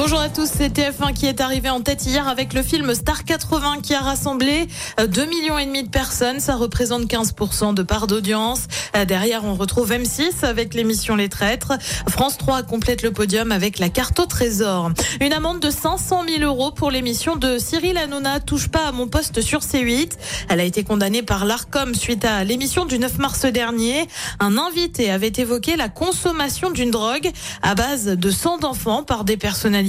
Bonjour à tous, c'est TF1 qui est arrivé en tête hier avec le film Star 80 qui a rassemblé 2 millions et demi de personnes. Ça représente 15% de part d'audience. Euh, Derrière, on retrouve M6 avec l'émission Les Traîtres. France 3 complète le podium avec la carte au trésor. Une amende de 500 000 euros pour l'émission de Cyril Hanouna touche pas à mon poste sur C8. Elle a été condamnée par l'ARCOM suite à l'émission du 9 mars dernier. Un invité avait évoqué la consommation d'une drogue à base de sang d'enfant par des personnalités.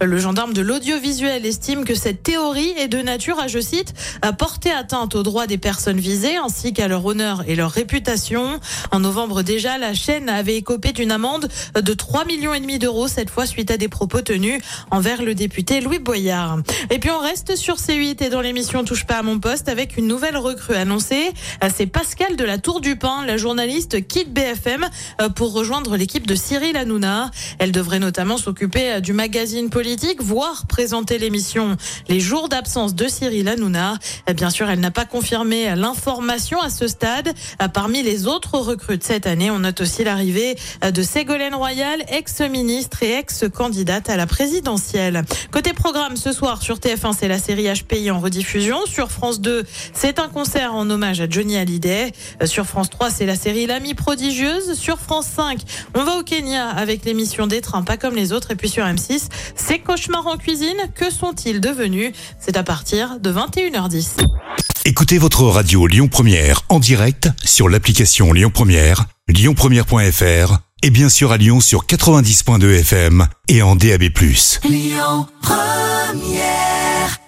Le gendarme de l'audiovisuel estime que cette théorie est de nature à, je cite, à porter atteinte aux droits des personnes visées ainsi qu'à leur honneur et leur réputation. En novembre déjà, la chaîne avait écopé d'une amende de 3 millions et demi d'euros cette fois suite à des propos tenus envers le député Louis Boyard. Et puis on reste sur C8 et dans l'émission Touche pas à mon poste avec une nouvelle recrue annoncée. C'est Pascal de la Tour du Pin, la journaliste quitte BFM pour rejoindre l'équipe de Cyril Hanouna. Elle devrait notamment s'occuper du magazine politique, voire présenter l'émission Les jours d'absence de Cyril Hanouna. Bien sûr, elle n'a pas confirmé l'information à ce stade. Parmi les autres recrues de cette année, on note aussi l'arrivée de Ségolène Royal, ex-ministre et ex-candidate à la présidentielle. Côté programme, ce soir sur TF1, c'est la série HPI en rediffusion. Sur France 2, c'est un concert en hommage à Johnny Hallyday. Sur France 3, c'est la série L'Amie prodigieuse. Sur France 5, on va au Kenya avec l'émission des trains pas comme les autres. Et puis sur M6, ces cauchemars en cuisine, que sont-ils devenus? C'est à partir de 21h10. Écoutez votre radio Lyon Première en direct sur l'application Lyon Première, lyonpremière.fr et bien sûr à Lyon sur 90.2 FM et en DAB+. Lyon Première